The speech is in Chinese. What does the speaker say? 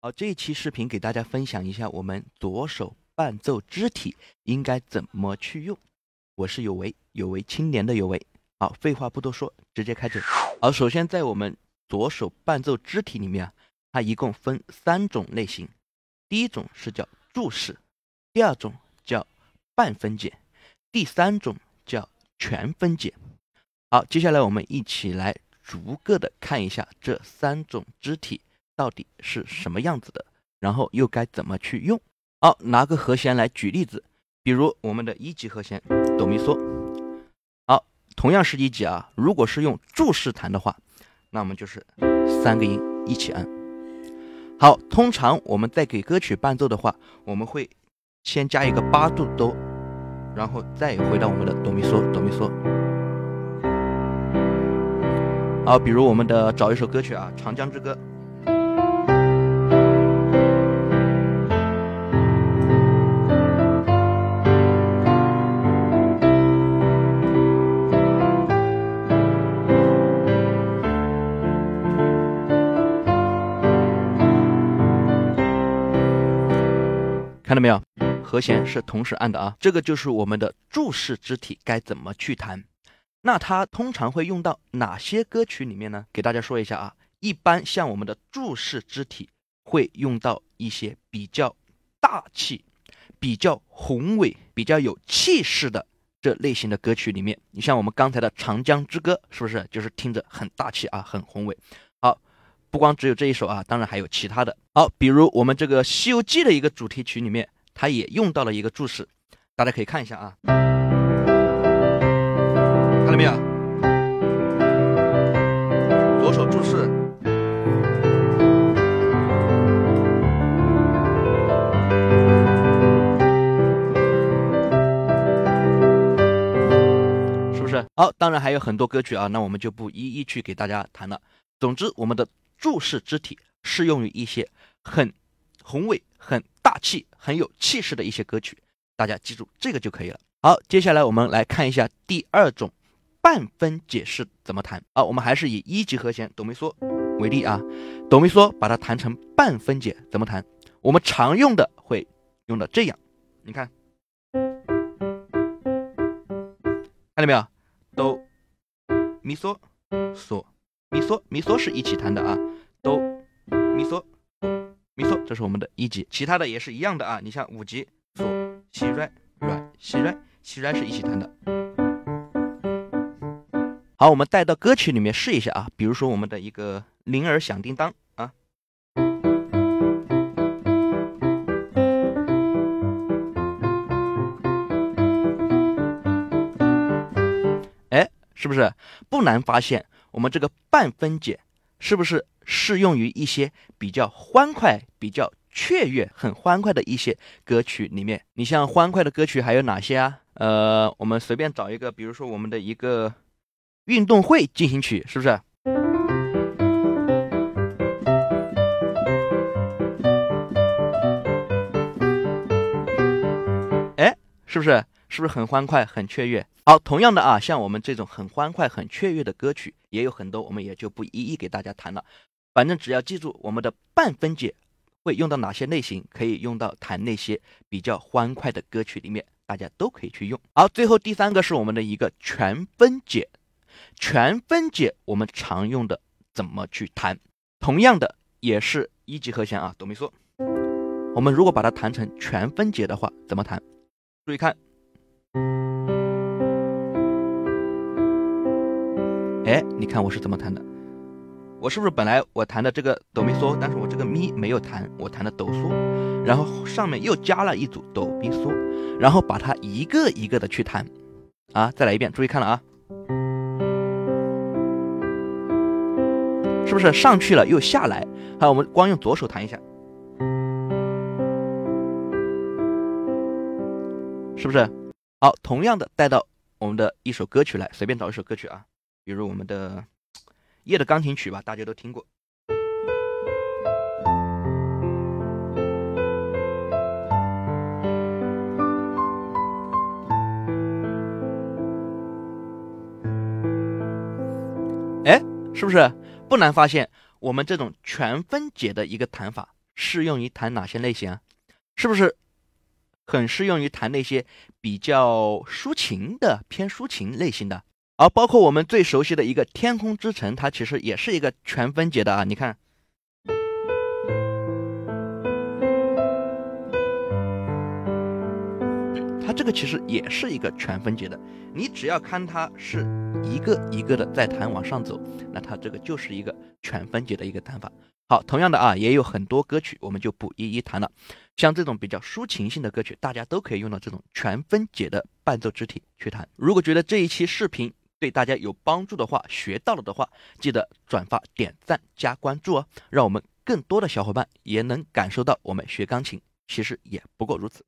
好，这一期视频给大家分享一下我们左手伴奏肢体应该怎么去用。我是有为，有为青年的有为。好，废话不多说，直接开整。好，首先在我们左手伴奏肢体里面啊，它一共分三种类型。第一种是叫柱式，第二种叫半分解，第三种叫全分解。好，接下来我们一起来逐个的看一下这三种肢体到底是什么样子的，然后又该怎么去用。好，拿个和弦来举例子，比如我们的一级和弦哆咪嗦。好，同样是一级啊，如果是用柱式弹的话，那我们就是三个音一起按。好，通常我们在给歌曲伴奏的话，我们会先加一个八度哆，然后再回到我们的哆咪嗦哆咪嗦。好，比如我们的找一首歌曲啊，《长江之歌》。看到没有？和弦是同时按的啊，这个就是我们的柱式肢体该怎么去弹。那它通常会用到哪些歌曲里面呢？给大家说一下啊，一般像我们的柱式肢体会用到一些比较大气、比较宏伟、比较有气势的这类型的歌曲里面。你像我们刚才的《长江之歌》，是不是就是听着很大气啊，很宏伟？不光只有这一首啊，当然还有其他的。好，比如我们这个《西游记》的一个主题曲里面，它也用到了一个注释，大家可以看一下啊。看到没有？左手注视，是不是？好，当然还有很多歌曲啊，那我们就不一一去给大家谈了。总之，我们的注视肢体适用于一些很宏伟、很大气、很有气势的一些歌曲，大家记住这个就可以了。好，接下来我们来看一下第二种。半分解式怎么弹啊？我们还是以一级和弦哆咪嗦为例啊，哆咪嗦把它弹成半分解怎么弹？我们常用的会用到这样，你看，看到没有？哆咪嗦嗦咪嗦咪嗦是一起弹的啊，哆咪嗦咪嗦，这是我们的一级，其他的也是一样的啊。你像五级嗦西瑞软西瑞西瑞是一起弹的。好，我们带到歌曲里面试一下啊，比如说我们的一个铃儿响叮当啊，哎，是不是不难发现，我们这个半分解是不是适用于一些比较欢快、比较雀跃、很欢快的一些歌曲里面？你像欢快的歌曲还有哪些啊？呃，我们随便找一个，比如说我们的一个。运动会进行曲是不是？哎，是不是？是不是很欢快、很雀跃？好，同样的啊，像我们这种很欢快、很雀跃的歌曲也有很多，我们也就不一一给大家谈了。反正只要记住我们的半分解会用到哪些类型，可以用到弹那些比较欢快的歌曲里面，大家都可以去用。好，最后第三个是我们的一个全分解。全分解我们常用的怎么去弹？同样的也是一级和弦啊，哆咪嗦。我们如果把它弹成全分解的话，怎么弹？注意看，哎，你看我是怎么弹的？我是不是本来我弹的这个哆咪嗦，但是我这个咪没有弹，我弹的哆嗦，然后上面又加了一组哆咪嗦，然后把它一个一个的去弹啊！再来一遍，注意看了啊！是不是上去了又下来？好，我们光用左手弹一下，是不是？好，同样的带到我们的一首歌曲来，随便找一首歌曲啊，比如我们的《夜的钢琴曲》吧，大家都听过。哎，是不是？不难发现，我们这种全分解的一个弹法适用于弹哪些类型啊？是不是很适用于弹那些比较抒情的、偏抒情类型的？而包括我们最熟悉的一个《天空之城》，它其实也是一个全分解的啊，你看。它这个其实也是一个全分解的，你只要看它是一个一个的在弹往上走，那它这个就是一个全分解的一个弹法。好，同样的啊，也有很多歌曲，我们就不一一谈了。像这种比较抒情性的歌曲，大家都可以用到这种全分解的伴奏肢体去弹。如果觉得这一期视频对大家有帮助的话，学到了的话，记得转发、点赞、加关注哦，让我们更多的小伙伴也能感受到我们学钢琴其实也不过如此。